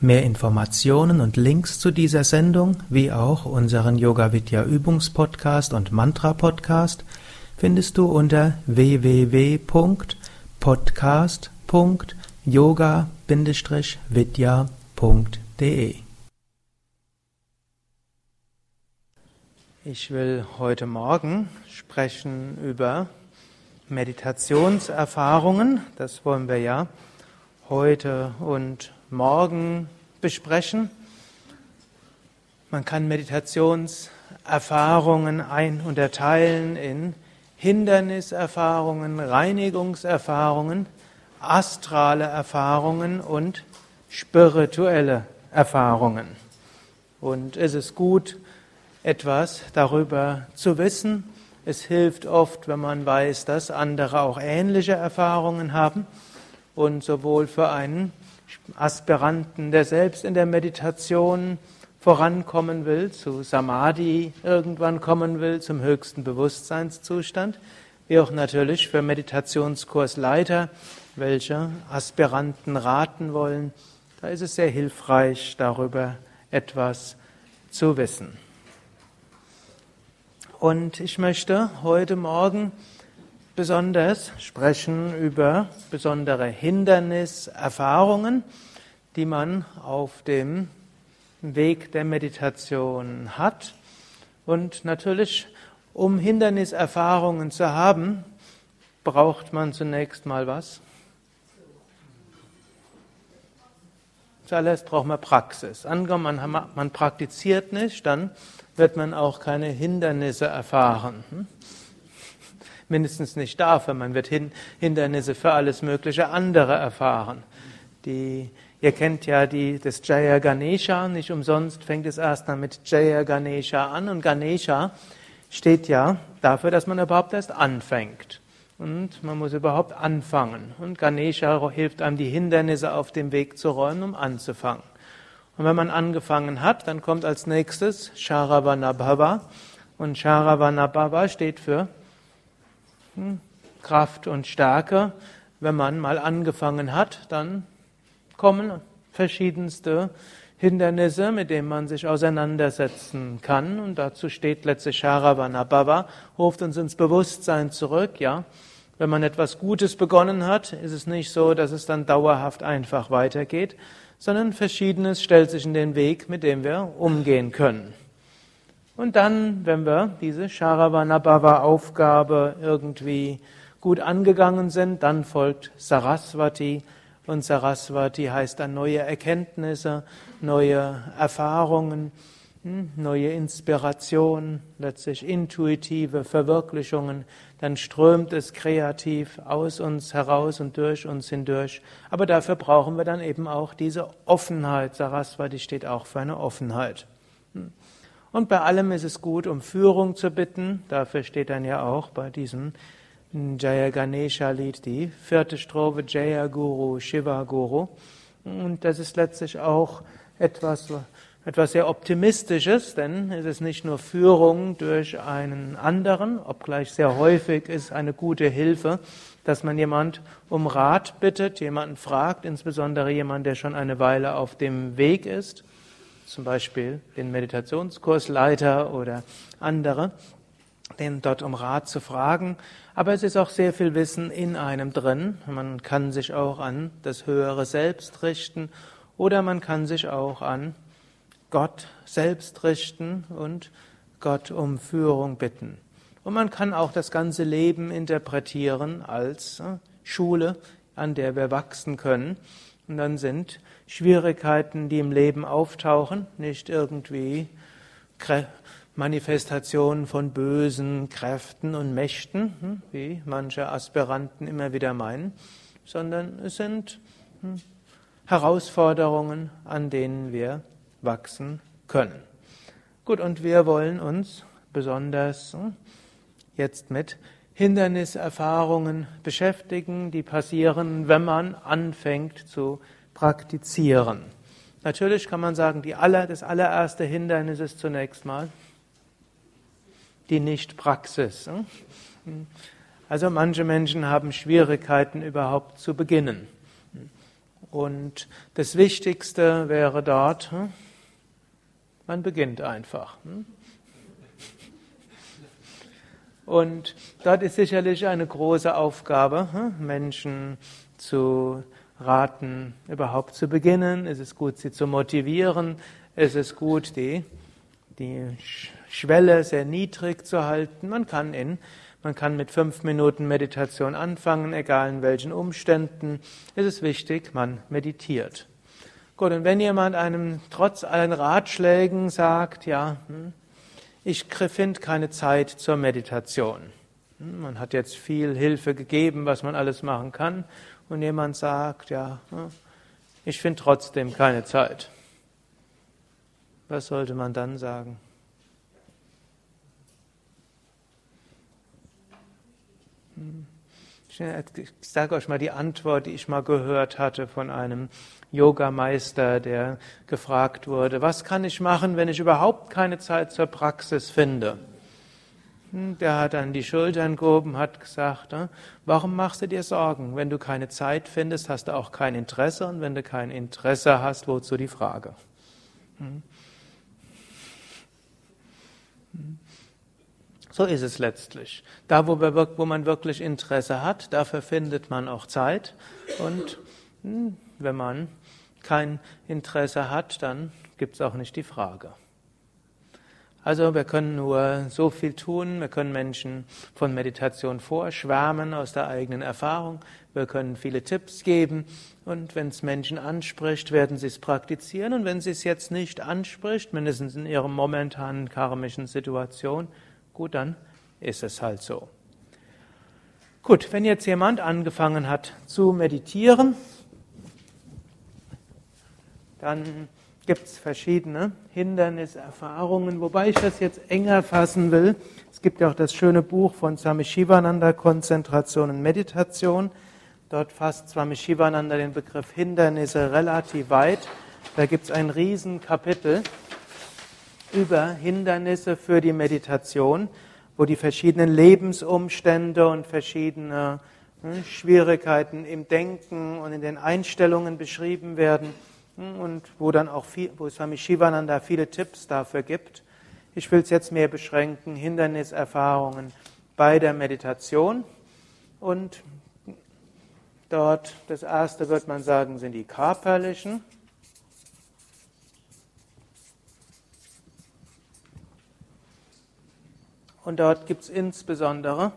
Mehr Informationen und Links zu dieser Sendung, wie auch unseren Yoga Vidya Übungspodcast und Mantra Podcast findest du unter www.podcast.yoga-vidya.de. Ich will heute Morgen sprechen über Meditationserfahrungen. Das wollen wir ja heute und morgen besprechen. Man kann Meditationserfahrungen ein unterteilen in Hinderniserfahrungen, Reinigungserfahrungen, astrale Erfahrungen und spirituelle Erfahrungen. Und es ist gut, etwas darüber zu wissen. Es hilft oft, wenn man weiß, dass andere auch ähnliche Erfahrungen haben. Und sowohl für einen Aspiranten, der selbst in der Meditation vorankommen will, zu Samadhi irgendwann kommen will, zum höchsten Bewusstseinszustand, wie auch natürlich für Meditationskursleiter, welche Aspiranten raten wollen. Da ist es sehr hilfreich, darüber etwas zu wissen. Und ich möchte heute Morgen besonders sprechen über besondere Hinderniserfahrungen, die man auf dem Weg der Meditation hat. Und natürlich, um Hinderniserfahrungen zu haben, braucht man zunächst mal was? Zuallererst braucht man Praxis. Angenommen, man, man praktiziert nicht, dann wird man auch keine Hindernisse erfahren. Mindestens nicht dafür. Man wird Hindernisse für alles mögliche andere erfahren. Die, ihr kennt ja die, das Jaya Ganesha, nicht umsonst fängt es erst dann mit Jaya Ganesha an und Ganesha steht ja dafür, dass man überhaupt erst anfängt. Und man muss überhaupt anfangen. Und Ganesha hilft einem, die Hindernisse auf dem Weg zu räumen, um anzufangen. Und wenn man angefangen hat, dann kommt als nächstes Sharavanabhava. Und Sharavanabhava steht für Kraft und Stärke. Wenn man mal angefangen hat, dann kommen verschiedenste Hindernisse, mit denen man sich auseinandersetzen kann. Und dazu steht letztlich Sharavana Bhava, ruft uns ins Bewusstsein zurück, ja. Wenn man etwas Gutes begonnen hat, ist es nicht so, dass es dann dauerhaft einfach weitergeht, sondern Verschiedenes stellt sich in den Weg, mit dem wir umgehen können. Und dann, wenn wir diese Sharavanabhava-Aufgabe irgendwie gut angegangen sind, dann folgt Saraswati. Und Saraswati heißt dann neue Erkenntnisse, neue Erfahrungen, hm, neue Inspiration, letztlich intuitive Verwirklichungen. Dann strömt es kreativ aus uns heraus und durch uns hindurch. Aber dafür brauchen wir dann eben auch diese Offenheit. Saraswati steht auch für eine Offenheit. Und bei allem ist es gut, um Führung zu bitten. Dafür steht dann ja auch bei diesem Jaya Ganesha Lied die vierte Strophe Jaya Guru, Shiva Guru. Und das ist letztlich auch etwas, etwas sehr Optimistisches, denn es ist nicht nur Führung durch einen anderen, obgleich sehr häufig ist eine gute Hilfe, dass man jemand um Rat bittet, jemanden fragt, insbesondere jemand, der schon eine Weile auf dem Weg ist zum Beispiel den Meditationskursleiter oder andere, den dort um Rat zu fragen. Aber es ist auch sehr viel Wissen in einem drin. Man kann sich auch an das höhere Selbst richten oder man kann sich auch an Gott selbst richten und Gott um Führung bitten. Und man kann auch das ganze Leben interpretieren als äh, Schule, an der wir wachsen können. Und dann sind Schwierigkeiten, die im Leben auftauchen, nicht irgendwie Manifestationen von bösen Kräften und Mächten, hm, wie manche Aspiranten immer wieder meinen, sondern es sind hm, Herausforderungen, an denen wir wachsen können. Gut, und wir wollen uns besonders hm, jetzt mit Hinderniserfahrungen beschäftigen, die passieren, wenn man anfängt zu praktizieren. Natürlich kann man sagen, die aller, das allererste Hindernis ist zunächst mal die Nichtpraxis. Hm. Also manche Menschen haben Schwierigkeiten überhaupt zu beginnen. Und das Wichtigste wäre dort, hm, man beginnt einfach. Hm. Und dort ist sicherlich eine große Aufgabe, Menschen zu raten, überhaupt zu beginnen. Es ist gut, sie zu motivieren. Es ist gut, die, die Schwelle sehr niedrig zu halten. Man kann in man kann mit fünf Minuten Meditation anfangen, egal in welchen Umständen. Es ist wichtig, man meditiert. Gut, und wenn jemand einem trotz allen Ratschlägen sagt, ja, hm, ich finde keine Zeit zur Meditation. Hm, man hat jetzt viel Hilfe gegeben, was man alles machen kann, und jemand sagt, ja, hm, ich finde trotzdem keine Zeit. Was sollte man dann sagen? Ich sage euch mal die Antwort, die ich mal gehört hatte von einem Yogameister, der gefragt wurde, was kann ich machen, wenn ich überhaupt keine Zeit zur Praxis finde? Hm, der hat dann die Schultern gehoben, hat gesagt, ne, warum machst du dir Sorgen? Wenn du keine Zeit findest, hast du auch kein Interesse und wenn du kein Interesse hast, wozu die Frage? Hm. Hm. So ist es letztlich. Da, wo, wo man wirklich Interesse hat, dafür findet man auch Zeit. Und hm, wenn man kein Interesse hat, dann gibt es auch nicht die Frage. Also wir können nur so viel tun, wir können Menschen von Meditation vorschwärmen aus der eigenen Erfahrung, wir können viele Tipps geben. Und wenn es Menschen anspricht, werden sie es praktizieren. Und wenn sie es jetzt nicht anspricht, mindestens in ihrer momentanen karmischen Situation, Gut, dann ist es halt so. Gut, wenn jetzt jemand angefangen hat zu meditieren, dann gibt es verschiedene Hinderniserfahrungen, wobei ich das jetzt enger fassen will. Es gibt ja auch das schöne Buch von Swami Shivananda, Konzentration und Meditation. Dort fasst Swami Shivananda den Begriff Hindernisse relativ weit. Da gibt es ein Riesenkapitel über Hindernisse für die Meditation, wo die verschiedenen Lebensumstände und verschiedene hm, Schwierigkeiten im Denken und in den Einstellungen beschrieben werden und wo dann auch viel, wo Swami Shivananda viele Tipps dafür gibt. Ich will es jetzt mehr beschränken, Hinderniserfahrungen bei der Meditation und dort das erste wird man sagen sind die körperlichen Und dort gibt es insbesondere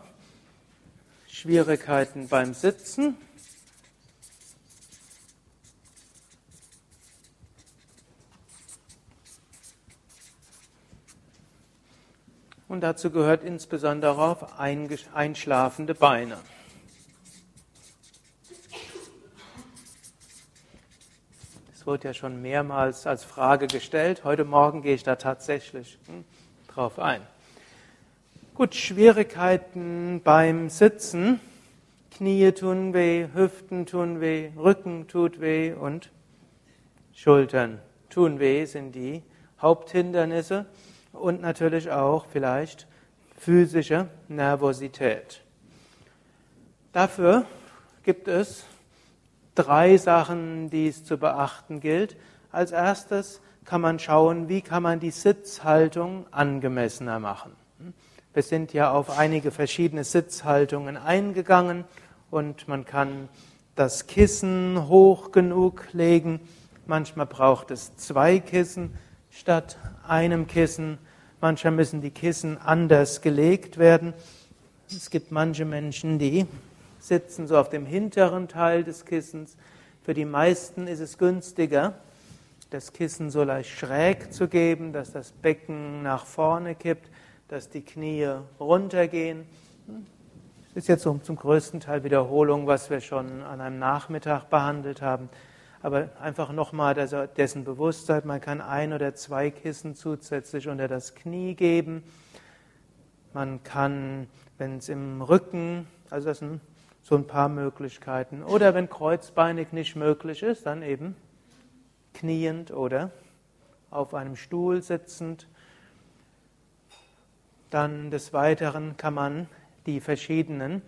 Schwierigkeiten beim Sitzen. Und dazu gehört insbesondere auf einschlafende Beine. Das wurde ja schon mehrmals als Frage gestellt. Heute Morgen gehe ich da tatsächlich hm, drauf ein. Gut, Schwierigkeiten beim Sitzen. Knie tun weh, Hüften tun weh, Rücken tut weh und Schultern tun weh sind die Haupthindernisse und natürlich auch vielleicht physische Nervosität. Dafür gibt es drei Sachen, die es zu beachten gilt. Als erstes kann man schauen, wie kann man die Sitzhaltung angemessener machen. Wir sind ja auf einige verschiedene Sitzhaltungen eingegangen und man kann das Kissen hoch genug legen. Manchmal braucht es zwei Kissen statt einem Kissen. Manchmal müssen die Kissen anders gelegt werden. Es gibt manche Menschen, die sitzen so auf dem hinteren Teil des Kissens. Für die meisten ist es günstiger, das Kissen so leicht schräg zu geben, dass das Becken nach vorne kippt dass die Knie runtergehen. Das ist jetzt zum größten Teil Wiederholung, was wir schon an einem Nachmittag behandelt haben. Aber einfach nochmal dessen Bewusstsein, man kann ein oder zwei Kissen zusätzlich unter das Knie geben. Man kann, wenn es im Rücken, also das sind so ein paar Möglichkeiten. Oder wenn kreuzbeinig nicht möglich ist, dann eben kniend oder auf einem Stuhl sitzend. Dann des Weiteren kann man die verschiedenen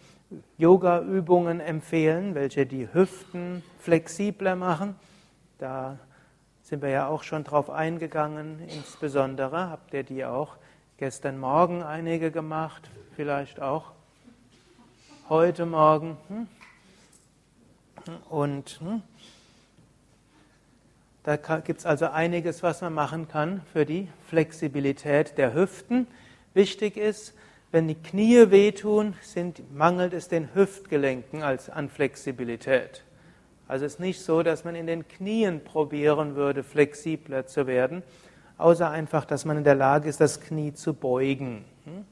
Yoga-Übungen empfehlen, welche die Hüften flexibler machen. Da sind wir ja auch schon drauf eingegangen. Insbesondere habt ihr die auch gestern Morgen einige gemacht, vielleicht auch heute Morgen. Hm? Und hm? da gibt es also einiges, was man machen kann für die Flexibilität der Hüften. Wichtig ist, wenn die Knie wehtun, sind, mangelt es den Hüftgelenken als an Flexibilität. Also es ist nicht so, dass man in den Knien probieren würde, flexibler zu werden, außer einfach, dass man in der Lage ist, das Knie zu beugen. Hm?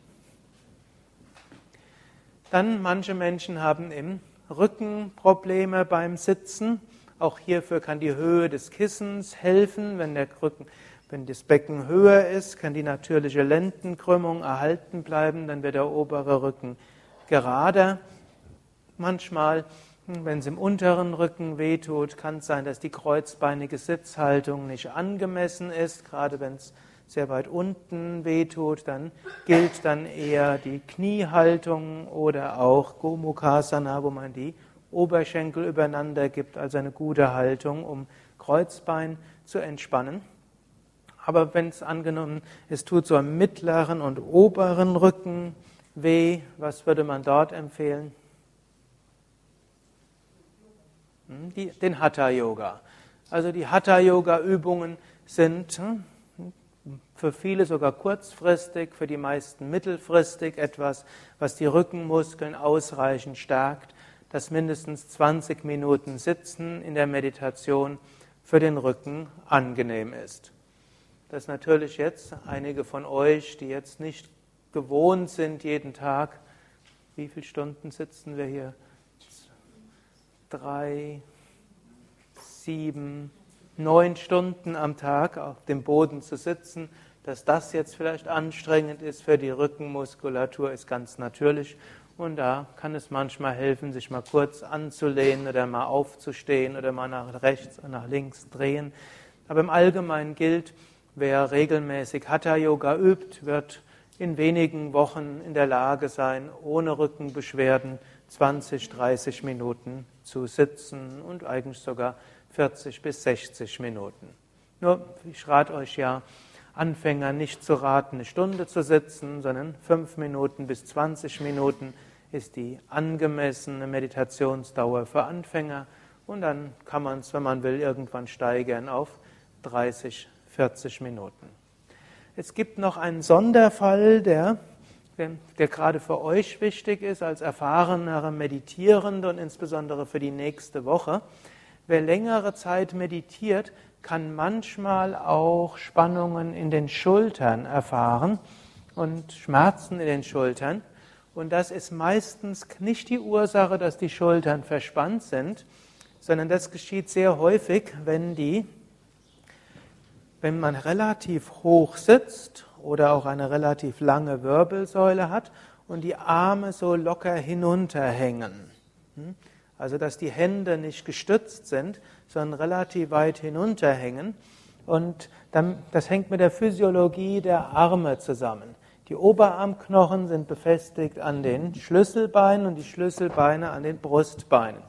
Dann manche Menschen haben im Rücken Probleme beim Sitzen. Auch hierfür kann die Höhe des Kissens helfen, wenn der Rücken wenn das Becken höher ist, kann die natürliche Lendenkrümmung erhalten bleiben, dann wird der obere Rücken gerader. Manchmal, wenn es im unteren Rücken wehtut, kann es sein, dass die kreuzbeinige Sitzhaltung nicht angemessen ist. Gerade wenn es sehr weit unten wehtut, dann gilt dann eher die Kniehaltung oder auch Gomukhasana, wo man die Oberschenkel übereinander gibt, also eine gute Haltung, um Kreuzbein zu entspannen. Aber wenn es angenommen, es tut so am mittleren und oberen Rücken weh, was würde man dort empfehlen? Hm, die, den Hatha Yoga. Also die Hatha Yoga Übungen sind hm, für viele sogar kurzfristig, für die meisten mittelfristig etwas, was die Rückenmuskeln ausreichend stärkt, dass mindestens 20 Minuten Sitzen in der Meditation für den Rücken angenehm ist dass natürlich jetzt einige von euch, die jetzt nicht gewohnt sind, jeden Tag, wie viele Stunden sitzen wir hier? Drei, sieben, neun Stunden am Tag auf dem Boden zu sitzen, dass das jetzt vielleicht anstrengend ist für die Rückenmuskulatur, ist ganz natürlich. Und da kann es manchmal helfen, sich mal kurz anzulehnen oder mal aufzustehen oder mal nach rechts und nach links drehen. Aber im Allgemeinen gilt, Wer regelmäßig Hatha Yoga übt, wird in wenigen Wochen in der Lage sein, ohne Rückenbeschwerden 20, 30 Minuten zu sitzen und eigentlich sogar 40 bis 60 Minuten. Nur, ich rate euch ja, Anfänger nicht zu raten, eine Stunde zu sitzen, sondern 5 Minuten bis 20 Minuten ist die angemessene Meditationsdauer für Anfänger und dann kann man es, wenn man will, irgendwann steigern auf 30 40 Minuten. Es gibt noch einen Sonderfall, der, der gerade für euch wichtig ist, als erfahrenere Meditierende und insbesondere für die nächste Woche. Wer längere Zeit meditiert, kann manchmal auch Spannungen in den Schultern erfahren und Schmerzen in den Schultern. Und das ist meistens nicht die Ursache, dass die Schultern verspannt sind, sondern das geschieht sehr häufig, wenn die wenn man relativ hoch sitzt oder auch eine relativ lange Wirbelsäule hat und die Arme so locker hinunterhängen. Hm? Also dass die Hände nicht gestützt sind, sondern relativ weit hinunterhängen. Und dann, das hängt mit der Physiologie der Arme zusammen. Die Oberarmknochen sind befestigt an den Schlüsselbeinen und die Schlüsselbeine an den Brustbeinen.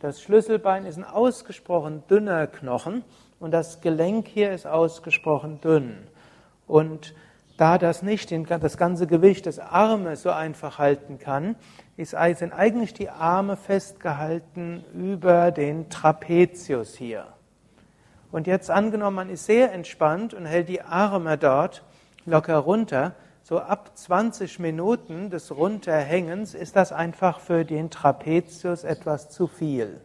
Das Schlüsselbein ist ein ausgesprochen dünner Knochen und das Gelenk hier ist ausgesprochen dünn. Und da das nicht das ganze Gewicht des Armes so einfach halten kann, sind eigentlich die Arme festgehalten über den Trapezius hier. Und jetzt angenommen, man ist sehr entspannt und hält die Arme dort locker runter, so ab 20 Minuten des Runterhängens ist das einfach für den Trapezius etwas zu viel.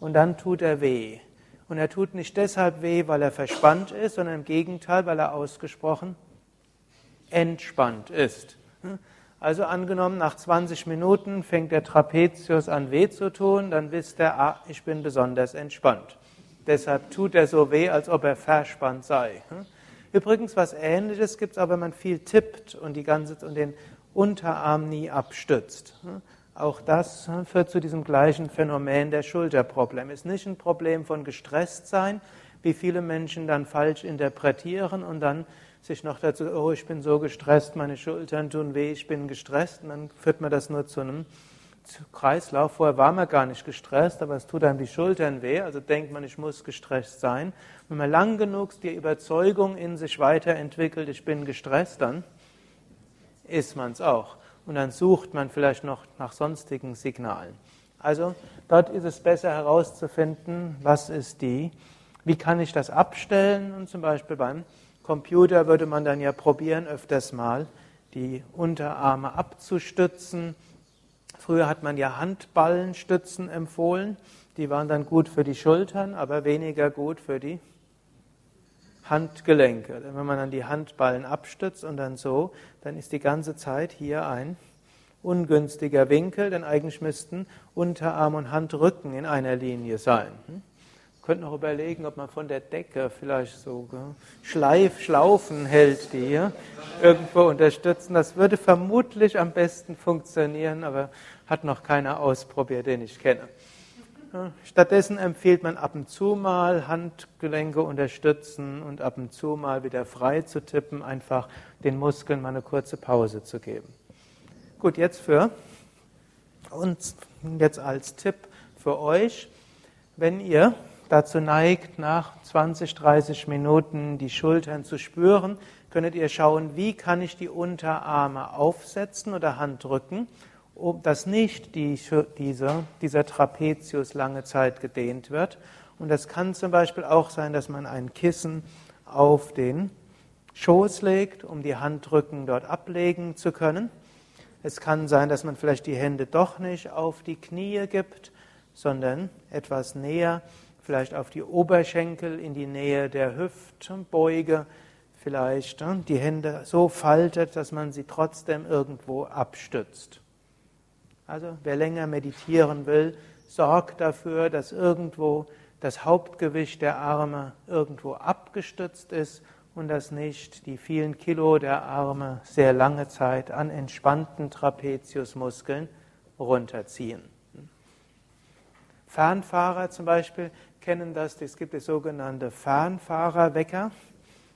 Und dann tut er weh. Und er tut nicht deshalb weh, weil er verspannt ist, sondern im Gegenteil, weil er ausgesprochen entspannt ist. Also angenommen, nach 20 Minuten fängt der Trapezius an weh zu tun, dann wisst er, ah, ich bin besonders entspannt. Deshalb tut er so weh, als ob er verspannt sei. Übrigens, was Ähnliches gibt es auch, wenn man viel tippt und, die ganze, und den Unterarm nie abstützt. Auch das führt zu diesem gleichen Phänomen der Schulterprobleme. Ist nicht ein Problem von gestresst sein, wie viele Menschen dann falsch interpretieren und dann sich noch dazu, oh, ich bin so gestresst, meine Schultern tun weh, ich bin gestresst. Und dann führt man das nur zu einem Kreislauf. Vorher war man gar nicht gestresst, aber es tut einem die Schultern weh, also denkt man, ich muss gestresst sein. Wenn man lang genug die Überzeugung in sich weiterentwickelt, ich bin gestresst, dann ist man es auch und dann sucht man vielleicht noch nach sonstigen Signalen. Also dort ist es besser herauszufinden, was ist die, wie kann ich das abstellen und zum Beispiel beim Computer würde man dann ja probieren, öfters mal die Unterarme abzustützen. Früher hat man ja Handballenstützen empfohlen, die waren dann gut für die Schultern, aber weniger gut für die Handgelenke. Wenn man dann die Handballen abstützt und dann so, dann ist die ganze Zeit hier ein ungünstiger Winkel, denn eigentlich müssten Unterarm und Handrücken in einer Linie sein. Hm? Könnte noch überlegen, ob man von der Decke vielleicht so Schleif, Schlaufen hält, die hier irgendwo unterstützen. Das würde vermutlich am besten funktionieren, aber hat noch keiner ausprobiert, den ich kenne. Stattdessen empfiehlt man ab und zu mal Handgelenke unterstützen und ab und zu mal wieder frei zu tippen, einfach den Muskeln mal eine kurze Pause zu geben. Gut, jetzt für uns, jetzt als Tipp für euch, wenn ihr dazu neigt, nach 20, 30 Minuten die Schultern zu spüren, könntet ihr schauen, wie kann ich die Unterarme aufsetzen oder Handrücken dass nicht die, dieser, dieser Trapezius lange Zeit gedehnt wird. Und das kann zum Beispiel auch sein, dass man ein Kissen auf den Schoß legt, um die Handrücken dort ablegen zu können. Es kann sein, dass man vielleicht die Hände doch nicht auf die Knie gibt, sondern etwas näher, vielleicht auf die Oberschenkel in die Nähe der Hüftbeuge, vielleicht ne, die Hände so faltet, dass man sie trotzdem irgendwo abstützt. Also wer länger meditieren will, sorgt dafür, dass irgendwo das Hauptgewicht der Arme irgendwo abgestützt ist und dass nicht die vielen Kilo der Arme sehr lange Zeit an entspannten Trapeziusmuskeln runterziehen. Fernfahrer zum Beispiel kennen das, es gibt das sogenannte Fernfahrerwecker.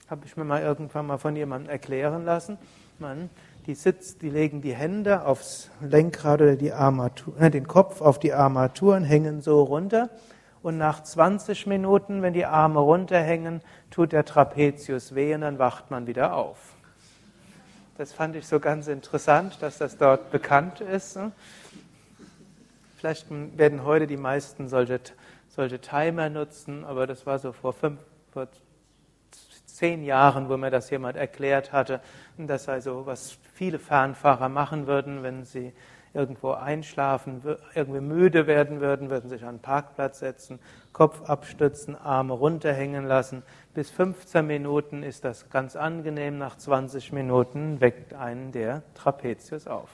Habe ich mir mal irgendwann mal von jemandem erklären lassen. Man die, sitzt, die legen die Hände aufs Lenkrad oder die Armatur, äh, den Kopf auf die Armaturen, hängen so runter. Und nach 20 Minuten, wenn die Arme runterhängen, tut der Trapezius weh und dann wacht man wieder auf. Das fand ich so ganz interessant, dass das dort bekannt ist. Ne? Vielleicht werden heute die meisten solche, solche Timer nutzen, aber das war so vor, fünf, vor zehn Jahren, wo mir das jemand erklärt hatte. Das sei so, was viele Fernfahrer machen würden, wenn sie irgendwo einschlafen, irgendwie müde werden würden, würden sich an einen Parkplatz setzen, Kopf abstützen, Arme runterhängen lassen. Bis 15 Minuten ist das ganz angenehm, nach 20 Minuten weckt einen der Trapezius auf.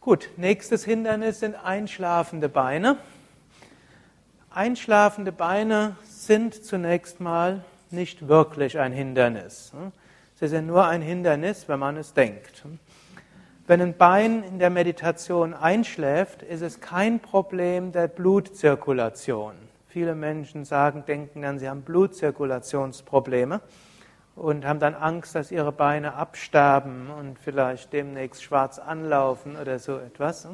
Gut, nächstes Hindernis sind einschlafende Beine. Einschlafende Beine sind zunächst mal nicht wirklich ein Hindernis. Sie sind nur ein Hindernis, wenn man es denkt. Wenn ein Bein in der Meditation einschläft, ist es kein Problem der Blutzirkulation. Viele Menschen sagen, denken dann, sie haben Blutzirkulationsprobleme und haben dann Angst, dass ihre Beine absterben und vielleicht demnächst schwarz anlaufen oder so etwas.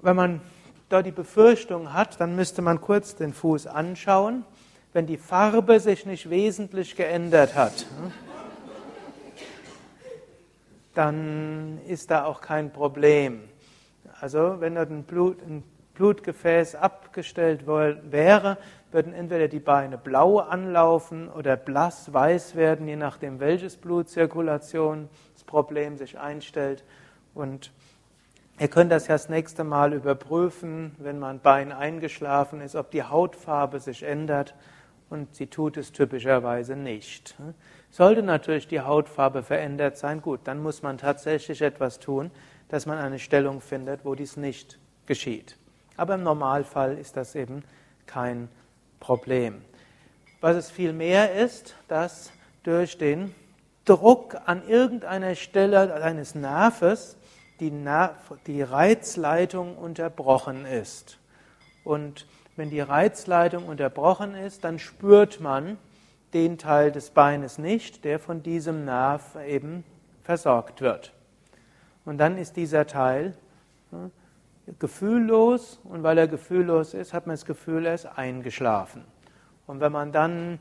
Wenn man dort die Befürchtung hat, dann müsste man kurz den Fuß anschauen, wenn die Farbe sich nicht wesentlich geändert hat. Dann ist da auch kein Problem. Also wenn dort ein, Blut, ein Blutgefäß abgestellt wäre, würden entweder die Beine blau anlaufen oder blass weiß werden, je nachdem welches Blutzirkulationsproblem sich einstellt. Und Ihr könnt das ja das nächste Mal überprüfen, wenn mein Bein eingeschlafen ist, ob die Hautfarbe sich ändert und sie tut es typischerweise nicht. Sollte natürlich die Hautfarbe verändert sein, gut, dann muss man tatsächlich etwas tun, dass man eine Stellung findet, wo dies nicht geschieht. Aber im Normalfall ist das eben kein Problem. Was es vielmehr ist, dass durch den Druck an irgendeiner Stelle eines Nerves die, die Reizleitung unterbrochen ist. Und wenn die Reizleitung unterbrochen ist, dann spürt man den Teil des Beines nicht, der von diesem Nerv eben versorgt wird. Und dann ist dieser Teil gefühllos und weil er gefühllos ist, hat man das Gefühl, er ist eingeschlafen. Und wenn man dann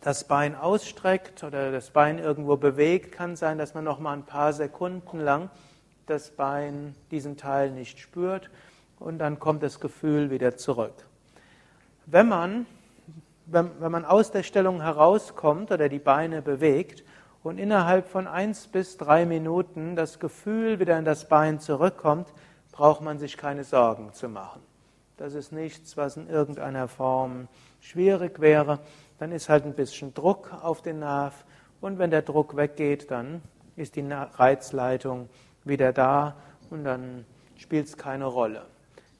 das Bein ausstreckt oder das Bein irgendwo bewegt, kann sein, dass man noch mal ein paar Sekunden lang das Bein diesen Teil nicht spürt und dann kommt das Gefühl wieder zurück. Wenn man, wenn, wenn man aus der Stellung herauskommt oder die Beine bewegt und innerhalb von eins bis drei Minuten das Gefühl wieder in das Bein zurückkommt, braucht man sich keine Sorgen zu machen. Das ist nichts, was in irgendeiner Form schwierig wäre. Dann ist halt ein bisschen Druck auf den Nerv und wenn der Druck weggeht, dann ist die Reizleitung wieder da und dann spielt es keine Rolle.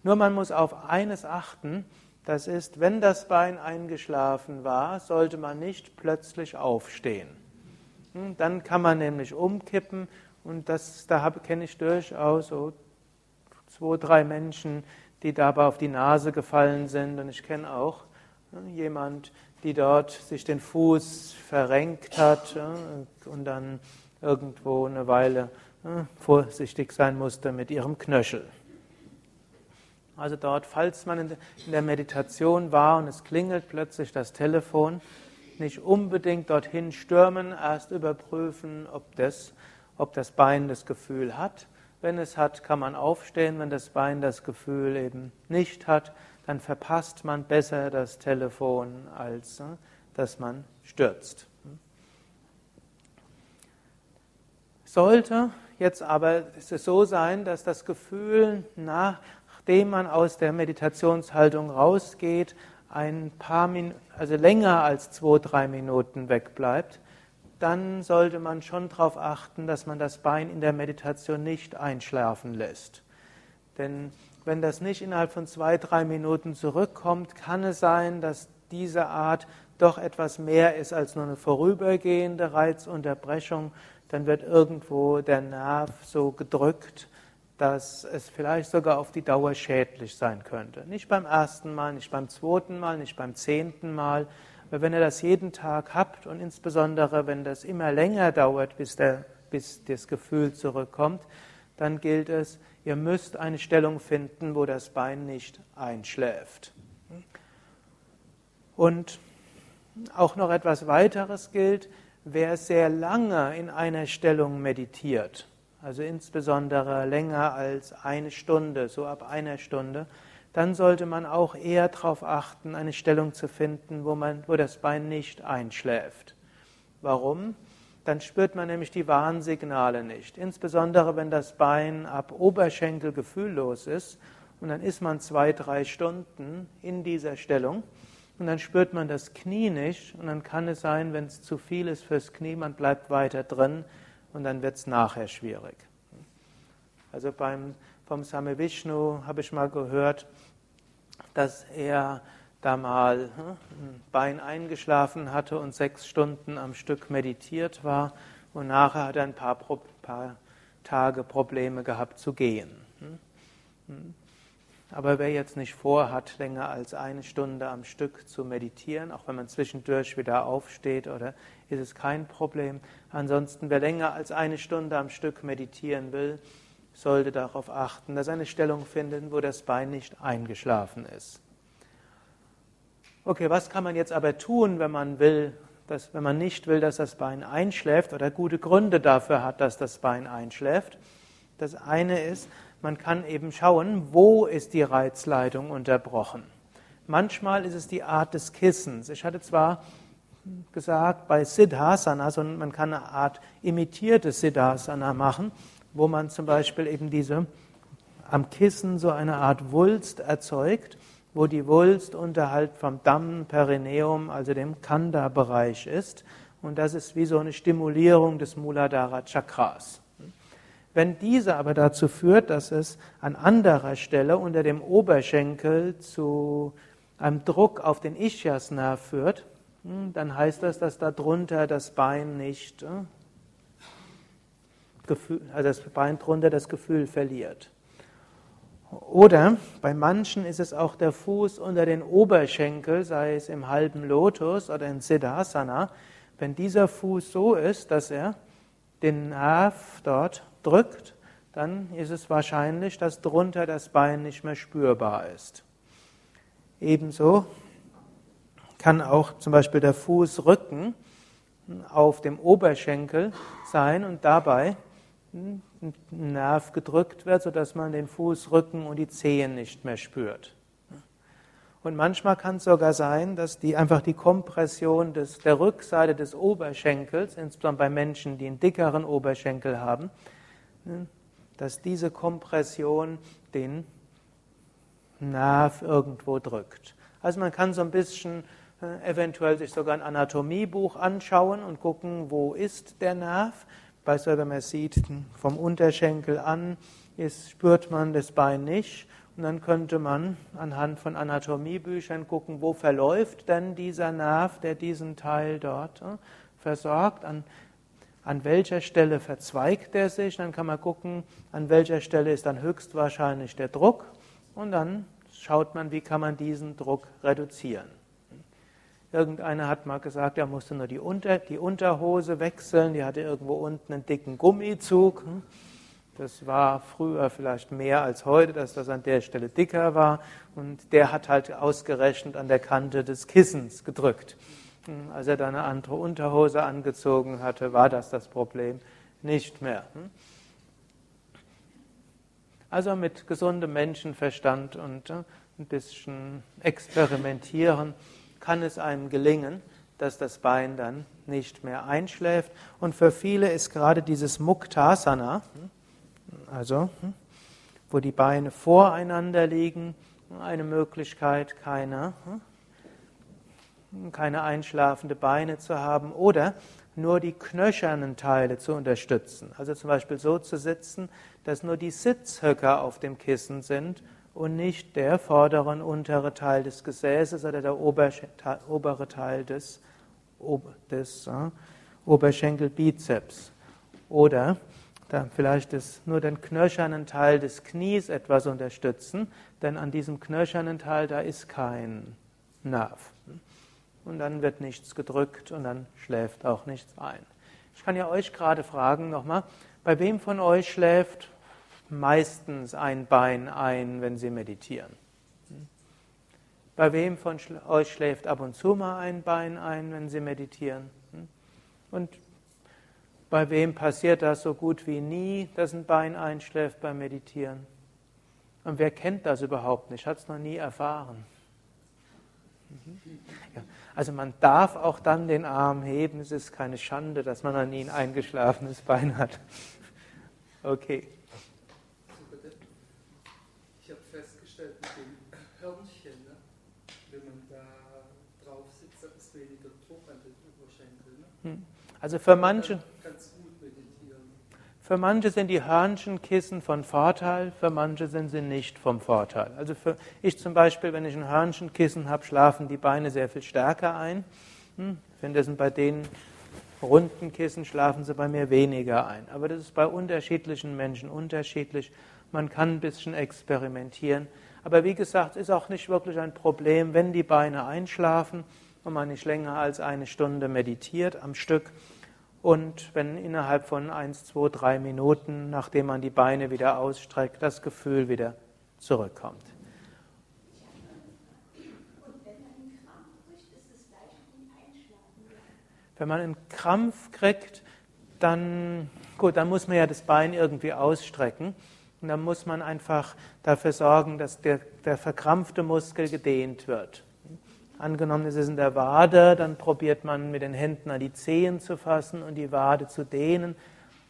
Nur man muss auf eines achten, das ist, wenn das Bein eingeschlafen war, sollte man nicht plötzlich aufstehen. Hm, dann kann man nämlich umkippen und das, da kenne ich durchaus so zwei, drei Menschen, die dabei auf die Nase gefallen sind. Und ich kenne auch ne, jemand, die dort sich den Fuß verrenkt hat und dann irgendwo eine Weile vorsichtig sein musste mit ihrem Knöchel. Also dort, falls man in der Meditation war und es klingelt plötzlich das Telefon, nicht unbedingt dorthin stürmen, erst überprüfen, ob das, ob das Bein das Gefühl hat wenn es hat, kann man aufstehen. Wenn das Bein das Gefühl eben nicht hat, dann verpasst man besser das Telefon, als äh, dass man stürzt. Sollte jetzt aber es so sein, dass das Gefühl, nachdem man aus der Meditationshaltung rausgeht, ein paar Minuten, also länger als zwei, drei Minuten wegbleibt, dann sollte man schon darauf achten, dass man das Bein in der Meditation nicht einschlafen lässt. Denn wenn das nicht innerhalb von zwei, drei Minuten zurückkommt, kann es sein, dass diese Art doch etwas mehr ist als nur eine vorübergehende Reizunterbrechung. Dann wird irgendwo der Nerv so gedrückt, dass es vielleicht sogar auf die Dauer schädlich sein könnte. Nicht beim ersten Mal, nicht beim zweiten Mal, nicht beim zehnten Mal, weil wenn ihr das jeden Tag habt und insbesondere wenn das immer länger dauert, bis, der, bis das Gefühl zurückkommt, dann gilt es, ihr müsst eine Stellung finden, wo das Bein nicht einschläft. Und auch noch etwas weiteres gilt, wer sehr lange in einer Stellung meditiert, also insbesondere länger als eine Stunde, so ab einer Stunde, dann sollte man auch eher darauf achten, eine Stellung zu finden, wo, man, wo das Bein nicht einschläft. Warum? Dann spürt man nämlich die Warnsignale nicht. Insbesondere wenn das Bein ab Oberschenkel gefühllos ist und dann ist man zwei, drei Stunden in dieser Stellung und dann spürt man das Knie nicht und dann kann es sein, wenn es zu viel ist fürs Knie, man bleibt weiter drin und dann wird es nachher schwierig. Also beim vom Same Vishnu habe ich mal gehört, dass er da mal hm, ein Bein eingeschlafen hatte und sechs Stunden am Stück meditiert war und nachher hat er ein paar, paar Tage Probleme gehabt zu gehen. Hm, hm. Aber wer jetzt nicht vorhat, länger als eine Stunde am Stück zu meditieren, auch wenn man zwischendurch wieder aufsteht, oder ist es kein Problem. Ansonsten, wer länger als eine Stunde am Stück meditieren will, sollte darauf achten, dass er eine Stellung findet, wo das Bein nicht eingeschlafen ist. Okay, was kann man jetzt aber tun, wenn man will, dass, wenn man nicht will, dass das Bein einschläft oder gute Gründe dafür hat, dass das Bein einschläft? Das eine ist, man kann eben schauen, wo ist die Reizleitung unterbrochen. Manchmal ist es die Art des Kissens. Ich hatte zwar gesagt, bei Siddhasana, also man kann eine Art imitiertes Siddhasana machen, wo man zum Beispiel eben diese am Kissen so eine Art Wulst erzeugt, wo die Wulst unterhalb vom Damm Perineum, also dem Kanda-Bereich ist. Und das ist wie so eine Stimulierung des Muladhara Chakras. Wenn diese aber dazu führt, dass es an anderer Stelle unter dem Oberschenkel zu einem Druck auf den Ischiasnerv führt, hm, dann heißt das, dass darunter das Bein nicht, äh, also das Bein drunter das Gefühl verliert. Oder bei manchen ist es auch der Fuß unter den Oberschenkel, sei es im halben Lotus oder in Siddhasana. Wenn dieser Fuß so ist, dass er den Nerv dort drückt, dann ist es wahrscheinlich, dass drunter das Bein nicht mehr spürbar ist. Ebenso kann auch zum Beispiel der Fußrücken auf dem Oberschenkel sein und dabei Nerv gedrückt wird, sodass man den Fußrücken und die Zehen nicht mehr spürt. Und manchmal kann es sogar sein, dass die einfach die Kompression des, der Rückseite des Oberschenkels, insbesondere bei Menschen, die einen dickeren Oberschenkel haben, dass diese Kompression den Nerv irgendwo drückt. Also man kann so ein bisschen äh, eventuell sich sogar ein Anatomiebuch anschauen und gucken, wo ist der Nerv. Beispielsweise, wenn man sieht, vom Unterschenkel an ist, spürt man das Bein nicht. Und dann könnte man anhand von Anatomiebüchern gucken, wo verläuft denn dieser Nerv, der diesen Teil dort äh, versorgt, an, an welcher Stelle verzweigt er sich. Dann kann man gucken, an welcher Stelle ist dann höchstwahrscheinlich der Druck. Und dann schaut man, wie kann man diesen Druck reduzieren. Irgendeiner hat mal gesagt, er musste nur die, Unter, die Unterhose wechseln, die hatte irgendwo unten einen dicken Gummizug. Das war früher vielleicht mehr als heute, dass das an der Stelle dicker war. Und der hat halt ausgerechnet an der Kante des Kissens gedrückt. Als er dann eine andere Unterhose angezogen hatte, war das das Problem nicht mehr. Also mit gesundem Menschenverstand und äh, ein bisschen experimentieren kann es einem gelingen, dass das Bein dann nicht mehr einschläft. Und für viele ist gerade dieses Muktasana, also wo die Beine voreinander liegen, eine Möglichkeit, keine, keine einschlafende Beine zu haben oder nur die knöchernen Teile zu unterstützen. Also zum Beispiel so zu sitzen, dass nur die Sitzhöcker auf dem Kissen sind und nicht der vordere und untere Teil des Gesäßes oder der obere Teil des, des uh, Oberschenkelbizeps. Oder dann vielleicht das, nur den knöchernen Teil des Knies etwas unterstützen, denn an diesem knöchernen Teil, da ist kein Nerv. Und dann wird nichts gedrückt und dann schläft auch nichts ein. Ich kann ja euch gerade fragen nochmal, bei wem von euch schläft meistens ein Bein ein, wenn sie meditieren? Bei wem von euch schläft ab und zu mal ein Bein ein, wenn sie meditieren? Und bei wem passiert das so gut wie nie, dass ein Bein einschläft beim Meditieren? Und wer kennt das überhaupt nicht? Hat es noch nie erfahren? Also man darf auch dann den Arm heben. Es ist keine Schande, dass man an ihn eingeschlafenes Bein hat. Okay. Ich habe festgestellt mit dem Hörnchen, ne? wenn man da drauf sitzt, dann ist weniger Druck an den Oberschenkeln. Ne? Hm. Also für manche, für manche sind die Hörnchenkissen von Vorteil, für manche sind sie nicht vom Vorteil. Also für ich zum Beispiel, wenn ich ein Hörnchenkissen habe, schlafen die Beine sehr viel stärker ein. Hm, Währenddessen bei den runden Kissen schlafen sie bei mir weniger ein. Aber das ist bei unterschiedlichen Menschen unterschiedlich. Man kann ein bisschen experimentieren. Aber wie gesagt, ist auch nicht wirklich ein Problem, wenn die Beine einschlafen und man nicht länger als eine Stunde meditiert am Stück. Und wenn innerhalb von 1, 2, 3 Minuten, nachdem man die Beine wieder ausstreckt, das Gefühl wieder zurückkommt. Wenn man einen Krampf kriegt, dann, gut, dann muss man ja das Bein irgendwie ausstrecken. Und dann muss man einfach dafür sorgen, dass der, der verkrampfte Muskel gedehnt wird. Angenommen, es ist in der Wade, dann probiert man mit den Händen an die Zehen zu fassen und die Wade zu dehnen.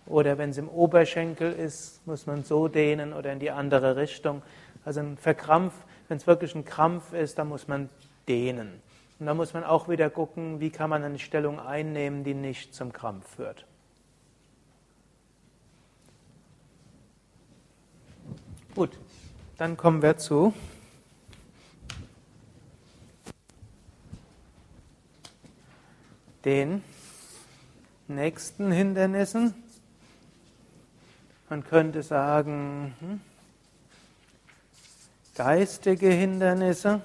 Oder wenn es im Oberschenkel ist, muss man so dehnen oder in die andere Richtung. Also ein Verkrampf, wenn es wirklich ein Krampf ist, dann muss man dehnen. Und dann muss man auch wieder gucken, wie kann man eine Stellung einnehmen, die nicht zum Krampf führt. Gut, dann kommen wir zu den nächsten Hindernissen. Man könnte sagen, hm, geistige Hindernisse.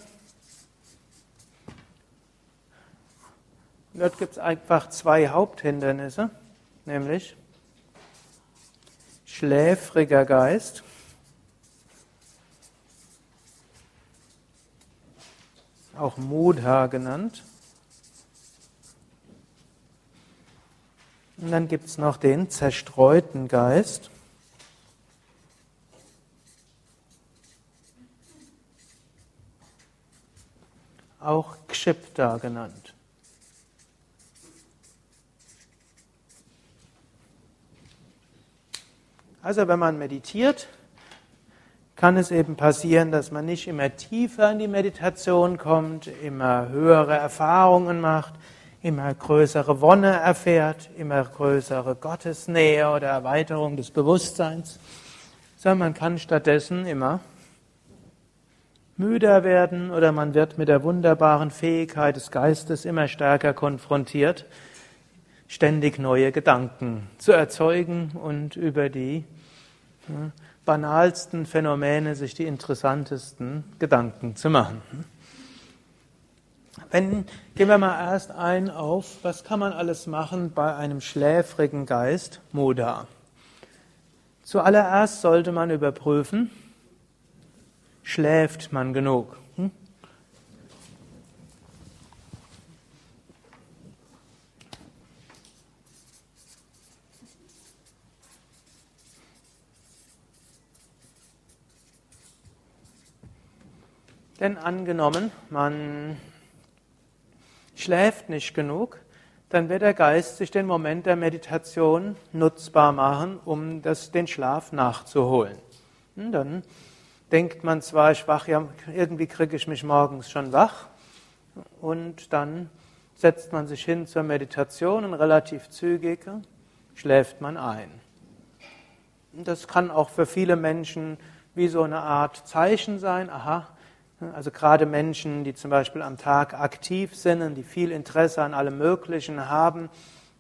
Dort gibt es einfach zwei Haupthindernisse, nämlich schläfriger Geist. auch Mudha genannt. Und dann gibt es noch den zerstreuten Geist. Auch Kshipta genannt. Also wenn man meditiert, kann es eben passieren, dass man nicht immer tiefer in die Meditation kommt, immer höhere Erfahrungen macht, immer größere Wonne erfährt, immer größere Gottesnähe oder Erweiterung des Bewusstseins, sondern man kann stattdessen immer müder werden oder man wird mit der wunderbaren Fähigkeit des Geistes immer stärker konfrontiert, ständig neue Gedanken zu erzeugen und über die banalsten Phänomene sich die interessantesten Gedanken zu machen. Wenn, gehen wir mal erst ein auf, was kann man alles machen bei einem schläfrigen Geist, Moda. Zuallererst sollte man überprüfen, schläft man genug? Hm? Denn angenommen, man schläft nicht genug, dann wird der Geist sich den Moment der Meditation nutzbar machen, um das, den Schlaf nachzuholen. Und dann denkt man zwar, ich wach, ja, irgendwie kriege ich mich morgens schon wach, und dann setzt man sich hin zur Meditation und relativ zügig schläft man ein. Und das kann auch für viele Menschen wie so eine Art Zeichen sein, aha, also gerade Menschen, die zum Beispiel am Tag aktiv sind und die viel Interesse an allem Möglichen haben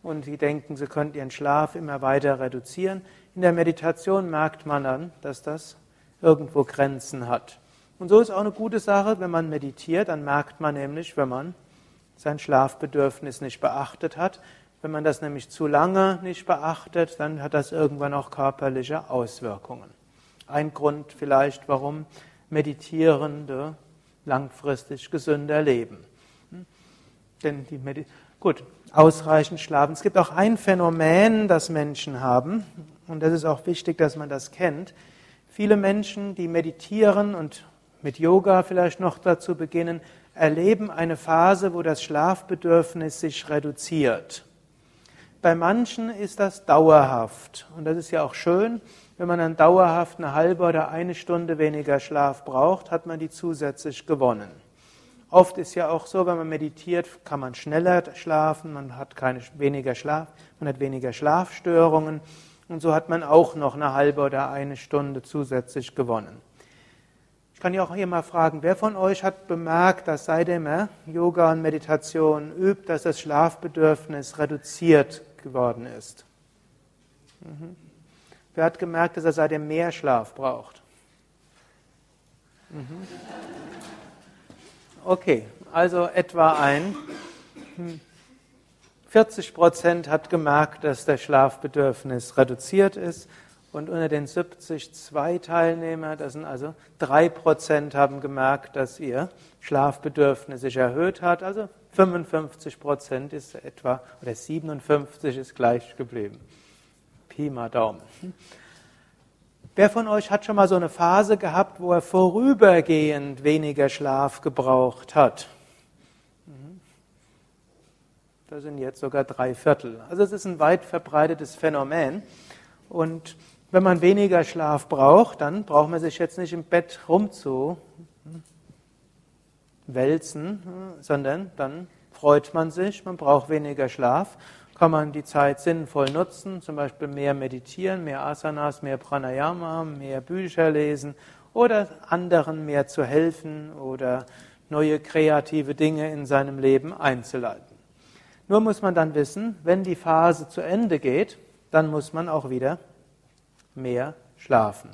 und die denken, sie könnten ihren Schlaf immer weiter reduzieren. In der Meditation merkt man dann, dass das irgendwo Grenzen hat. Und so ist auch eine gute Sache, wenn man meditiert, dann merkt man nämlich, wenn man sein Schlafbedürfnis nicht beachtet hat. Wenn man das nämlich zu lange nicht beachtet, dann hat das irgendwann auch körperliche Auswirkungen. Ein Grund vielleicht, warum Meditierende langfristig gesünder leben. Hm? Denn die Medi Gut, ausreichend schlafen. Es gibt auch ein Phänomen, das Menschen haben, und das ist auch wichtig, dass man das kennt. Viele Menschen, die meditieren und mit Yoga vielleicht noch dazu beginnen, erleben eine Phase, wo das Schlafbedürfnis sich reduziert. Bei manchen ist das dauerhaft und das ist ja auch schön, wenn man dann dauerhaft eine halbe oder eine Stunde weniger Schlaf braucht, hat man die zusätzlich gewonnen. Oft ist ja auch so, wenn man meditiert, kann man schneller schlafen, man hat keine, weniger Schlaf, man hat weniger Schlafstörungen und so hat man auch noch eine halbe oder eine Stunde zusätzlich gewonnen. Ich kann ja auch hier mal fragen, wer von euch hat bemerkt, dass seitdem er Yoga und Meditation übt, dass das Schlafbedürfnis reduziert geworden ist? Mhm. Wer hat gemerkt, dass er seitdem mehr Schlaf braucht? Mhm. Okay, also etwa ein 40 Prozent hat gemerkt, dass der Schlafbedürfnis reduziert ist. Und unter den 70 zwei Teilnehmer, das sind also drei Prozent, haben gemerkt, dass ihr Schlafbedürfnis sich erhöht hat. Also 55 Prozent ist etwa, oder 57 ist gleich geblieben. Pi mal Daumen. Wer von euch hat schon mal so eine Phase gehabt, wo er vorübergehend weniger Schlaf gebraucht hat? Mhm. Da sind jetzt sogar drei Viertel. Also es ist ein weit verbreitetes Phänomen. Und wenn man weniger Schlaf braucht, dann braucht man sich jetzt nicht im Bett rumzuwälzen, sondern dann freut man sich, man braucht weniger Schlaf kann man die Zeit sinnvoll nutzen, zum Beispiel mehr meditieren, mehr Asanas, mehr Pranayama, mehr Bücher lesen oder anderen mehr zu helfen oder neue kreative Dinge in seinem Leben einzuleiten. Nur muss man dann wissen, wenn die Phase zu Ende geht, dann muss man auch wieder mehr schlafen.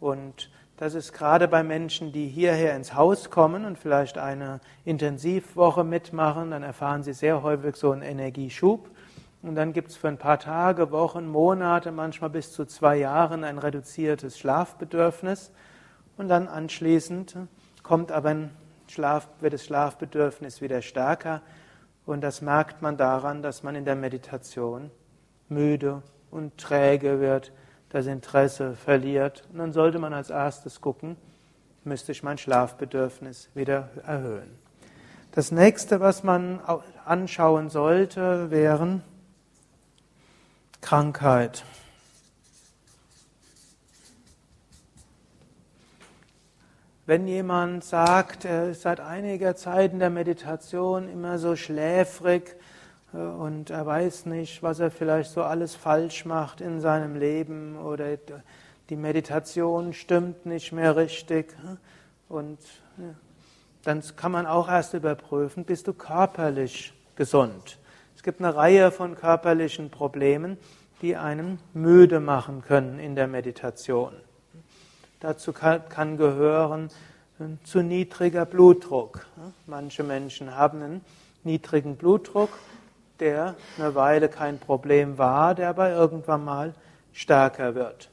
Und das ist gerade bei Menschen, die hierher ins Haus kommen und vielleicht eine Intensivwoche mitmachen, dann erfahren sie sehr häufig so einen Energieschub. Und dann gibt es für ein paar Tage, Wochen, Monate, manchmal bis zu zwei Jahren ein reduziertes Schlafbedürfnis. Und dann anschließend kommt aber ein Schlaf, wird das Schlafbedürfnis wieder stärker. Und das merkt man daran, dass man in der Meditation müde und träge wird, das Interesse verliert. Und dann sollte man als erstes gucken, müsste ich mein Schlafbedürfnis wieder erhöhen. Das nächste, was man anschauen sollte, wären Krankheit. Wenn jemand sagt, er ist seit einiger Zeit in der Meditation immer so schläfrig, und er weiß nicht, was er vielleicht so alles falsch macht in seinem Leben oder die Meditation stimmt nicht mehr richtig. Und dann kann man auch erst überprüfen, bist du körperlich gesund. Es gibt eine Reihe von körperlichen Problemen, die einen müde machen können in der Meditation. Dazu kann gehören zu niedriger Blutdruck. Manche Menschen haben einen niedrigen Blutdruck der eine Weile kein Problem war, der aber irgendwann mal stärker wird.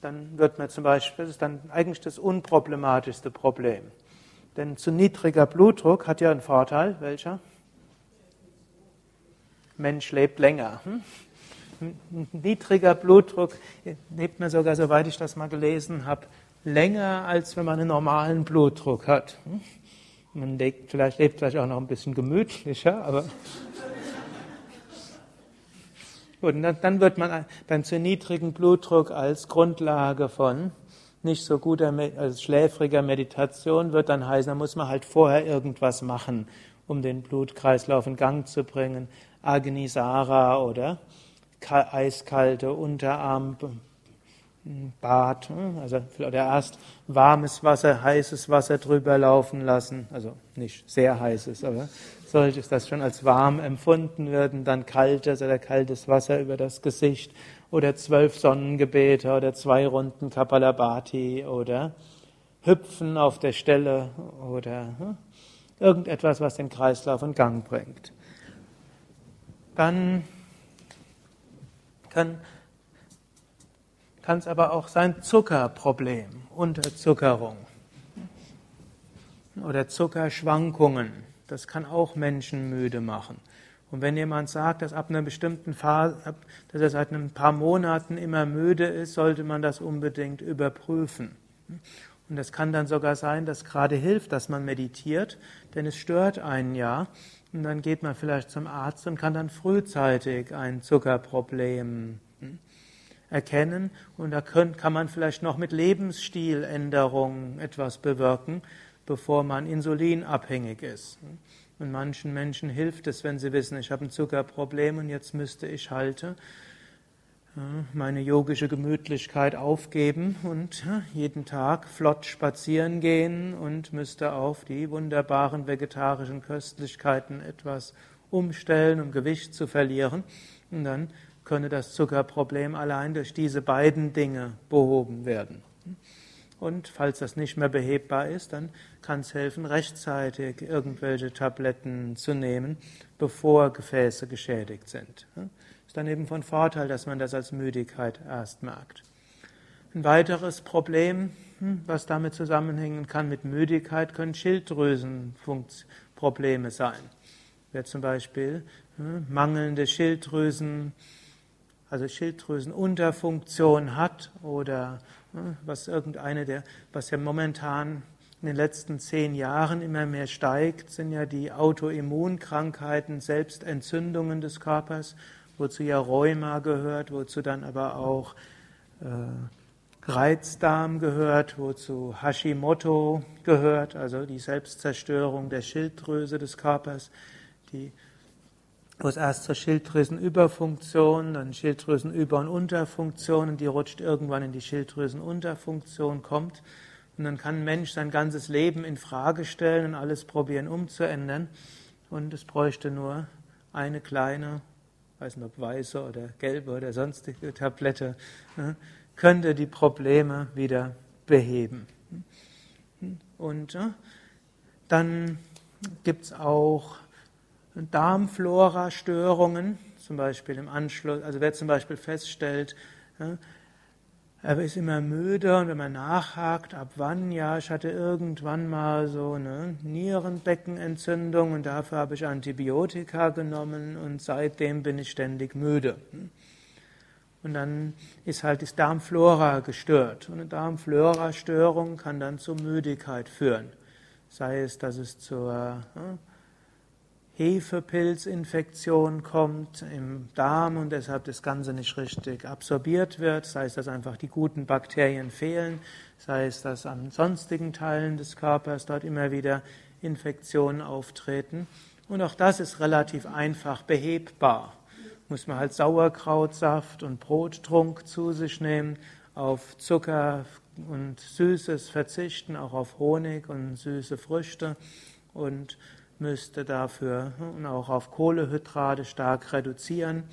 Dann wird man zum Beispiel, das ist dann eigentlich das unproblematischste Problem. Denn zu niedriger Blutdruck hat ja einen Vorteil, welcher? Mensch lebt länger. Hm? Niedriger Blutdruck lebt man sogar, soweit ich das mal gelesen habe, länger, als wenn man einen normalen Blutdruck hat. Hm? Man lebt vielleicht, lebt vielleicht auch noch ein bisschen gemütlicher, aber Gut, dann wird man beim zu niedrigen Blutdruck als Grundlage von nicht so guter, also schläfriger Meditation wird dann heißen, da muss man halt vorher irgendwas machen, um den Blutkreislauf in Gang zu bringen. Agnisara oder eiskalte Unterarm, Bad, hm, also oder erst warmes Wasser, heißes Wasser drüber laufen lassen, also nicht sehr heißes, aber solches, das schon als warm empfunden wird, dann kaltes oder kaltes Wasser über das Gesicht oder zwölf Sonnengebete oder zwei Runden Kapalabhati oder Hüpfen auf der Stelle oder hm, irgendetwas, was den Kreislauf in Gang bringt. Dann kann kann es aber auch sein Zuckerproblem, Unterzuckerung oder Zuckerschwankungen. Das kann auch Menschen müde machen. Und wenn jemand sagt, dass ab einer bestimmten Phase, dass er seit ein paar Monaten immer müde ist, sollte man das unbedingt überprüfen. Und es kann dann sogar sein, dass gerade hilft, dass man meditiert, denn es stört einen ja. Und dann geht man vielleicht zum Arzt und kann dann frühzeitig ein Zuckerproblem erkennen und da kann man vielleicht noch mit Lebensstiländerungen etwas bewirken, bevor man insulinabhängig ist. Und manchen Menschen hilft es, wenn sie wissen, ich habe ein Zuckerproblem und jetzt müsste ich halt meine yogische Gemütlichkeit aufgeben und jeden Tag flott spazieren gehen und müsste auf die wunderbaren vegetarischen Köstlichkeiten etwas umstellen, um Gewicht zu verlieren. Und dann könne das Zuckerproblem allein durch diese beiden Dinge behoben werden. Und falls das nicht mehr behebbar ist, dann kann es helfen, rechtzeitig irgendwelche Tabletten zu nehmen, bevor Gefäße geschädigt sind. Ist dann eben von Vorteil, dass man das als Müdigkeit erst merkt. Ein weiteres Problem, hm, was damit zusammenhängen kann mit Müdigkeit, können Schilddrüsenprobleme sein. Wer zum Beispiel hm, mangelnde Schilddrüsen also Schilddrüsenunterfunktion hat oder ne, was irgendeine der, was ja momentan in den letzten zehn Jahren immer mehr steigt, sind ja die Autoimmunkrankheiten, Selbstentzündungen des Körpers, wozu ja Rheuma gehört, wozu dann aber auch äh, Reizdarm gehört, wozu Hashimoto gehört, also die Selbstzerstörung der Schilddrüse des Körpers, die wo es erst zur Schilddrüsenüberfunktion, dann Schilddrüsenüber- und Unterfunktion und die rutscht irgendwann in die Schilddrüsenunterfunktion kommt. Und dann kann ein Mensch sein ganzes Leben in Frage stellen und alles probieren umzuändern. Und es bräuchte nur eine kleine, weiß nicht ob weiße oder gelbe oder sonstige Tablette, ne, könnte die Probleme wieder beheben. Und dann gibt es auch Darmflora-Störungen, zum Beispiel im Anschluss, also wer zum Beispiel feststellt, er ist immer müde und wenn man nachhakt, ab wann, ja, ich hatte irgendwann mal so eine Nierenbeckenentzündung und dafür habe ich Antibiotika genommen und seitdem bin ich ständig müde. Und dann ist halt das Darmflora gestört. Und eine Darmflora-Störung kann dann zur Müdigkeit führen. Sei es, dass es zur Hefepilzinfektion kommt im Darm und deshalb das Ganze nicht richtig absorbiert wird, sei es, dass einfach die guten Bakterien fehlen, sei es, dass an sonstigen Teilen des Körpers dort immer wieder Infektionen auftreten. Und auch das ist relativ einfach behebbar. Muss man halt Sauerkrautsaft und Brottrunk zu sich nehmen, auf Zucker und Süßes verzichten, auch auf Honig und süße Früchte und müsste dafür auch auf Kohlehydrate stark reduzieren.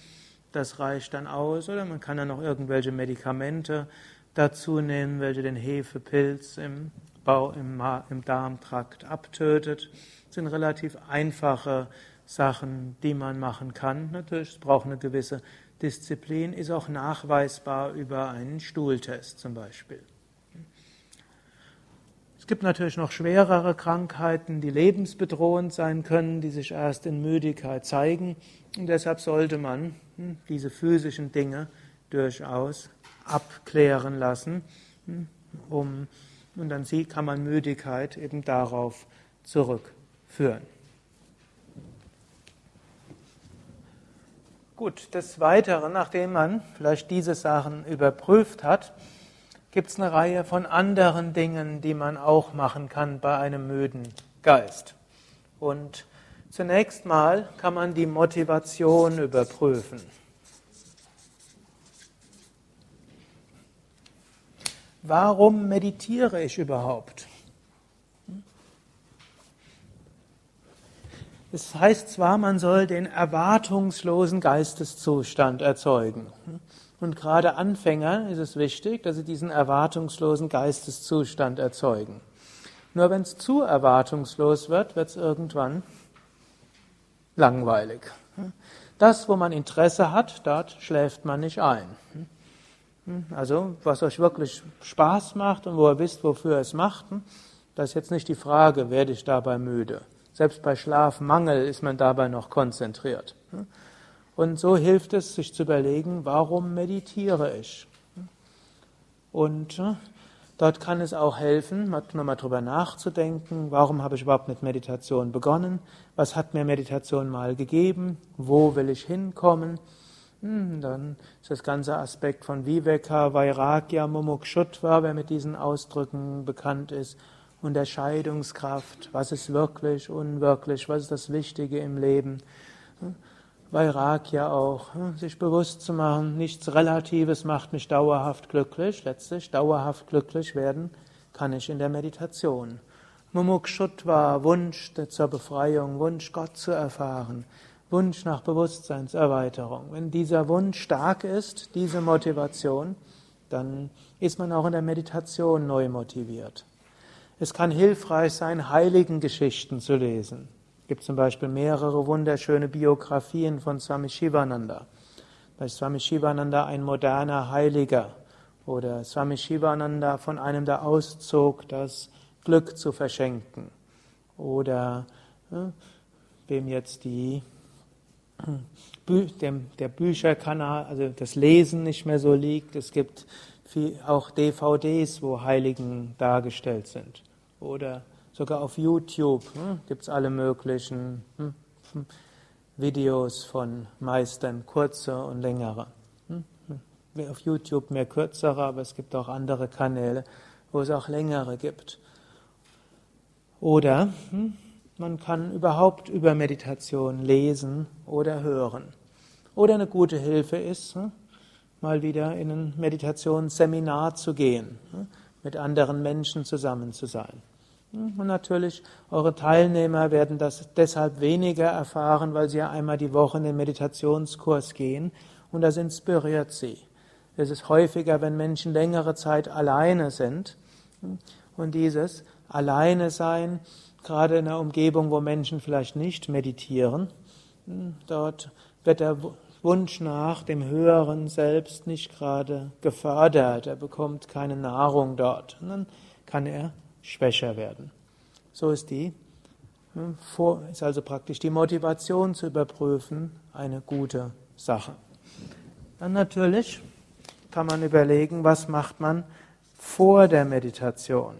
Das reicht dann aus. Oder man kann dann noch irgendwelche Medikamente dazu nehmen, welche den Hefepilz im, Bau, im, im Darmtrakt abtötet. Das sind relativ einfache Sachen, die man machen kann. Natürlich, es braucht eine gewisse Disziplin, ist auch nachweisbar über einen Stuhltest zum Beispiel. Es gibt natürlich noch schwerere Krankheiten, die lebensbedrohend sein können, die sich erst in Müdigkeit zeigen. Und deshalb sollte man hm, diese physischen Dinge durchaus abklären lassen, hm, um, und dann kann man Müdigkeit eben darauf zurückführen. Gut, des Weiteren, nachdem man vielleicht diese Sachen überprüft hat, gibt es eine Reihe von anderen Dingen, die man auch machen kann bei einem müden Geist. Und zunächst mal kann man die Motivation überprüfen. Warum meditiere ich überhaupt? Es heißt zwar, man soll den erwartungslosen Geisteszustand erzeugen. Und gerade Anfängern ist es wichtig, dass sie diesen erwartungslosen Geisteszustand erzeugen. Nur wenn es zu erwartungslos wird, wird es irgendwann langweilig. Das, wo man Interesse hat, dort schläft man nicht ein. Also, was euch wirklich Spaß macht und wo ihr wisst, wofür es macht, das ist jetzt nicht die Frage, werde ich dabei müde. Selbst bei Schlafmangel ist man dabei noch konzentriert. Und so hilft es, sich zu überlegen, warum meditiere ich? Und äh, dort kann es auch helfen, nochmal drüber nachzudenken, warum habe ich überhaupt mit Meditation begonnen? Was hat mir Meditation mal gegeben? Wo will ich hinkommen? Hm, dann ist das ganze Aspekt von Viveka, Vairagya, Mumukshutva, wer mit diesen Ausdrücken bekannt ist, Unterscheidungskraft, was ist wirklich, unwirklich, was ist das Wichtige im Leben. Vairagya auch, hm, sich bewusst zu machen, nichts Relatives macht mich dauerhaft glücklich. Letztlich dauerhaft glücklich werden kann ich in der Meditation. Mumukshutva, Wunsch zur Befreiung, Wunsch Gott zu erfahren, Wunsch nach Bewusstseinserweiterung. Wenn dieser Wunsch stark ist, diese Motivation, dann ist man auch in der Meditation neu motiviert. Es kann hilfreich sein, Heiligengeschichten zu lesen. Es gibt zum Beispiel mehrere wunderschöne Biografien von Swami Shivananda. Bei Swami Shivananda ein moderner Heiliger oder Swami Shivananda von einem, der auszog, das Glück zu verschenken. Oder äh, wem jetzt die, dem, der Bücherkanal, also das Lesen nicht mehr so liegt. Es gibt viel, auch DVDs, wo Heiligen dargestellt sind. Oder Sogar auf YouTube hm, gibt es alle möglichen hm, hm, Videos von Meistern, kurze und längere. Hm, hm. Auf YouTube mehr kürzere, aber es gibt auch andere Kanäle, wo es auch längere gibt. Oder hm, Man kann überhaupt über Meditation lesen oder hören. Oder eine gute Hilfe ist, mal wieder in ein Meditationsseminar zu gehen, mit anderen Menschen zusammen zu sein. Und natürlich, eure Teilnehmer werden das deshalb weniger erfahren, weil sie ja einmal die Woche in den Meditationskurs gehen und das inspiriert sie. Es ist häufiger, wenn Menschen längere Zeit alleine sind und dieses Alleine sein, gerade in einer Umgebung, wo Menschen vielleicht nicht meditieren, dort wird der Wunsch nach dem höheren Selbst nicht gerade gefördert, er bekommt keine Nahrung dort und dann kann er schwächer werden. So ist die hm, ist also praktisch die Motivation zu überprüfen eine gute Sache. Dann natürlich kann man überlegen, was macht man vor der Meditation.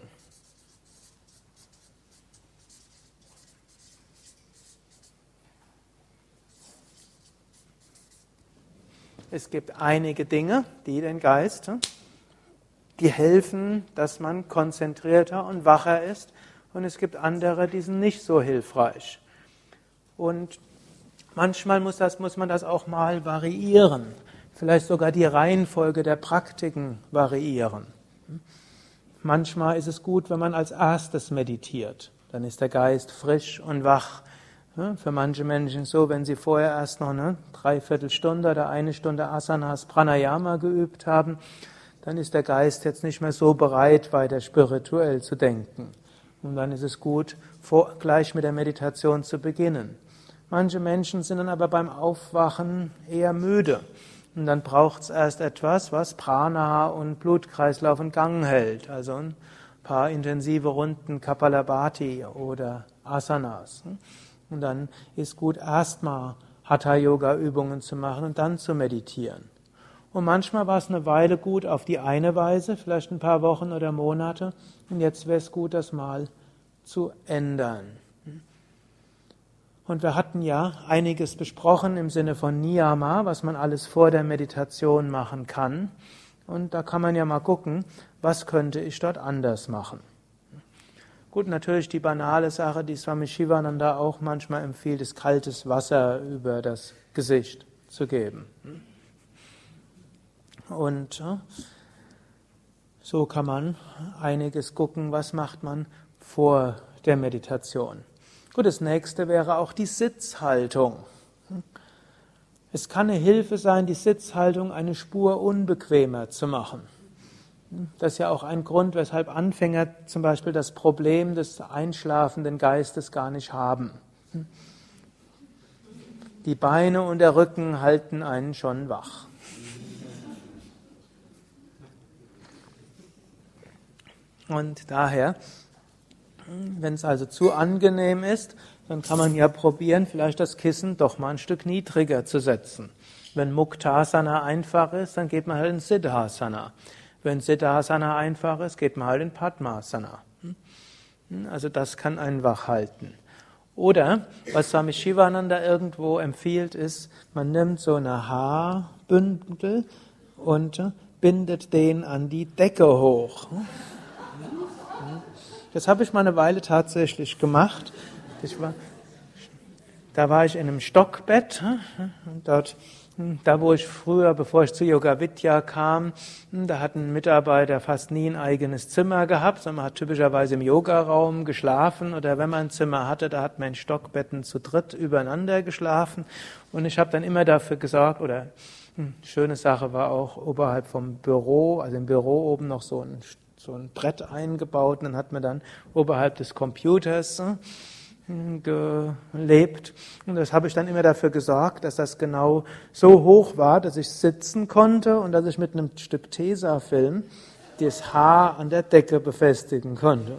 Es gibt einige Dinge, die den Geist, die helfen, dass man konzentrierter und wacher ist. Und es gibt andere, die sind nicht so hilfreich. Und manchmal muss, das, muss man das auch mal variieren. Vielleicht sogar die Reihenfolge der Praktiken variieren. Manchmal ist es gut, wenn man als erstes meditiert. Dann ist der Geist frisch und wach. Für manche Menschen so, wenn sie vorher erst noch eine Dreiviertelstunde oder eine Stunde Asanas Pranayama geübt haben, dann ist der Geist jetzt nicht mehr so bereit, weiter spirituell zu denken. Und dann ist es gut, vor, gleich mit der Meditation zu beginnen. Manche Menschen sind dann aber beim Aufwachen eher müde. Und dann braucht es erst etwas, was Prana und Blutkreislauf in Gang hält. Also ein paar intensive Runden Kapalabhati oder Asanas. Und dann ist gut, erstmal Hatha-Yoga-Übungen zu machen und dann zu meditieren. Und manchmal war es eine Weile gut auf die eine Weise, vielleicht ein paar Wochen oder Monate. Und jetzt wäre es gut, das mal zu ändern. Und wir hatten ja einiges besprochen im Sinne von Niyama, was man alles vor der Meditation machen kann. Und da kann man ja mal gucken, was könnte ich dort anders machen. Gut, natürlich die banale Sache, die Swami Shivananda auch manchmal empfiehlt, ist kaltes Wasser über das Gesicht zu geben. Und so kann man einiges gucken, was macht man vor der Meditation. Gut, das nächste wäre auch die Sitzhaltung. Es kann eine Hilfe sein, die Sitzhaltung eine Spur unbequemer zu machen. Das ist ja auch ein Grund, weshalb Anfänger zum Beispiel das Problem des einschlafenden Geistes gar nicht haben. Die Beine und der Rücken halten einen schon wach. Und daher, wenn es also zu angenehm ist, dann kann man ja probieren, vielleicht das Kissen doch mal ein Stück niedriger zu setzen. Wenn Muktasana einfach ist, dann geht man halt in Siddhasana. Wenn Siddhasana einfach ist, geht man halt in Padmasana. Also das kann einen wach halten. Oder, was Swami Shivananda irgendwo empfiehlt, ist, man nimmt so eine Haarbündel und bindet den an die Decke hoch. Das habe ich mal eine Weile tatsächlich gemacht. War, da war ich in einem Stockbett, dort da, wo ich früher, bevor ich zu Yoga Vidya kam, da hat ein Mitarbeiter fast nie ein eigenes Zimmer gehabt, sondern man hat typischerweise im Yogaraum geschlafen oder wenn man ein Zimmer hatte, da hat man in Stockbetten zu dritt übereinander geschlafen und ich habe dann immer dafür gesorgt, oder hm, schöne Sache war auch oberhalb vom Büro, also im Büro oben noch so ein, so ein Brett eingebaut und dann hat man dann oberhalb des Computers hm, gelebt. Und das habe ich dann immer dafür gesorgt, dass das genau so hoch war, dass ich sitzen konnte und dass ich mit einem Stück Tesafilm das Haar an der Decke befestigen konnte.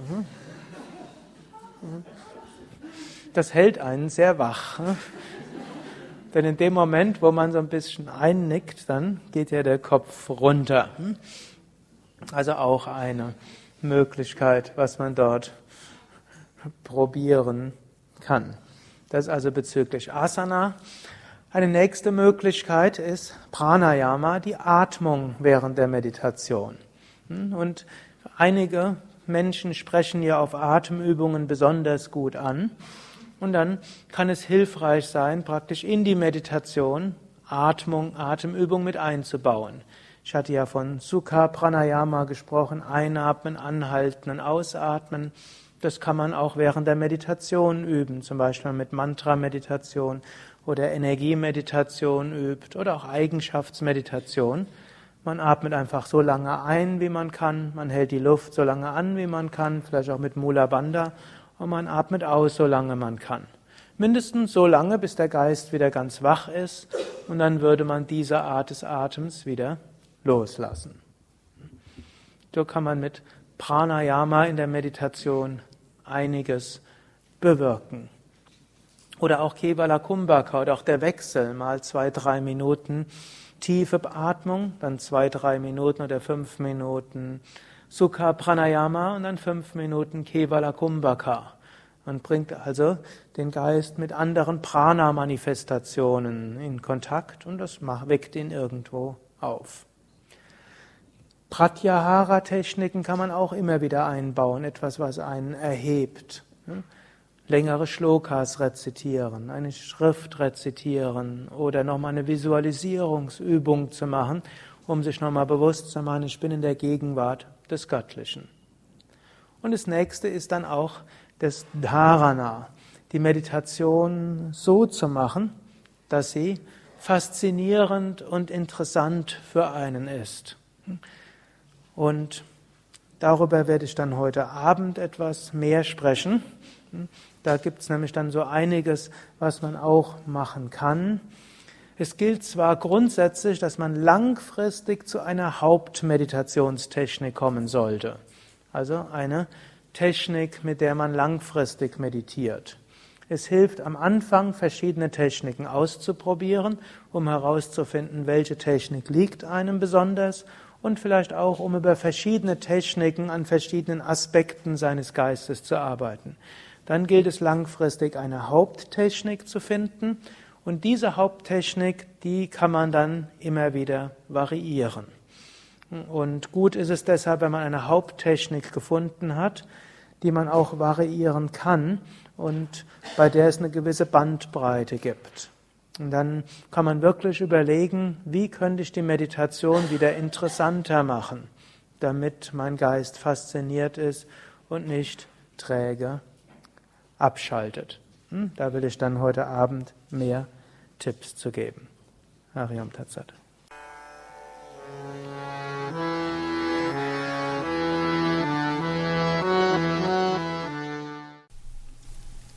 Das hält einen sehr wach. Denn in dem Moment, wo man so ein bisschen einnickt, dann geht ja der Kopf runter. Also auch eine Möglichkeit, was man dort probieren kann. Das ist also bezüglich Asana. Eine nächste Möglichkeit ist Pranayama, die Atmung während der Meditation. Hm? Und einige Menschen sprechen ja auf Atemübungen besonders gut an. Und dann kann es hilfreich sein, praktisch in die Meditation Atmung, Atemübung mit einzubauen. Ich hatte ja von Sukha Pranayama gesprochen, einatmen, anhalten und ausatmen. Das kann man auch während der Meditation üben, zum Beispiel mit Mantra-Meditation oder Energiemeditation übt oder auch Eigenschaftsmeditation. Man atmet einfach so lange ein, wie man kann, man hält die Luft so lange an, wie man kann, vielleicht auch mit Mula Bandha, und man atmet aus, so lange man kann. Mindestens so lange, bis der Geist wieder ganz wach ist, und dann würde man diese Art des Atems wieder loslassen. So kann man mit Pranayama in der Meditation einiges bewirken. Oder auch Kevala Kumbhaka oder auch der Wechsel, mal zwei, drei Minuten tiefe Atmung, dann zwei, drei Minuten oder fünf Minuten Sukha Pranayama und dann fünf Minuten Kevala Kumbhaka. Man bringt also den Geist mit anderen Prana-Manifestationen in Kontakt und das weckt ihn irgendwo auf. Pratyahara-Techniken kann man auch immer wieder einbauen, etwas, was einen erhebt. Längere Shlokas rezitieren, eine Schrift rezitieren oder nochmal eine Visualisierungsübung zu machen, um sich nochmal bewusst zu machen, ich bin in der Gegenwart des Göttlichen. Und das nächste ist dann auch das Dharana, die Meditation so zu machen, dass sie faszinierend und interessant für einen ist. Und darüber werde ich dann heute Abend etwas mehr sprechen. Da gibt es nämlich dann so einiges, was man auch machen kann. Es gilt zwar grundsätzlich, dass man langfristig zu einer Hauptmeditationstechnik kommen sollte. Also eine Technik, mit der man langfristig meditiert. Es hilft am Anfang, verschiedene Techniken auszuprobieren, um herauszufinden, welche Technik liegt einem besonders und vielleicht auch, um über verschiedene Techniken an verschiedenen Aspekten seines Geistes zu arbeiten. Dann gilt es langfristig eine Haupttechnik zu finden und diese Haupttechnik, die kann man dann immer wieder variieren. Und gut ist es deshalb, wenn man eine Haupttechnik gefunden hat, die man auch variieren kann und bei der es eine gewisse Bandbreite gibt. Dann kann man wirklich überlegen, wie könnte ich die Meditation wieder interessanter machen, damit mein Geist fasziniert ist und nicht träge abschaltet. Hm? Da will ich dann heute Abend mehr Tipps zu geben. Hariam Tatsat.